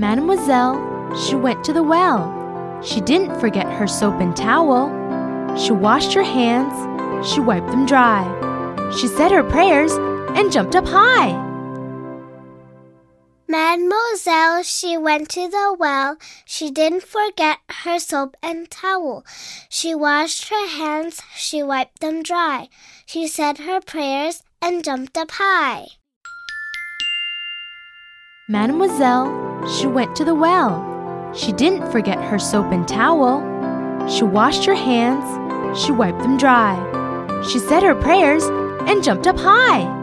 Mademoiselle, she went to the well. She didn't forget her soap and towel. She washed her hands, she wiped them dry. She said her prayers and jumped up high. Mademoiselle, she went to the well. She didn't forget her soap and towel. She washed her hands, she wiped them dry. She said her prayers and jumped up high. Mademoiselle, she went to the well. She didn't forget her soap and towel. She washed her hands, she wiped them dry. She said her prayers and jumped up high.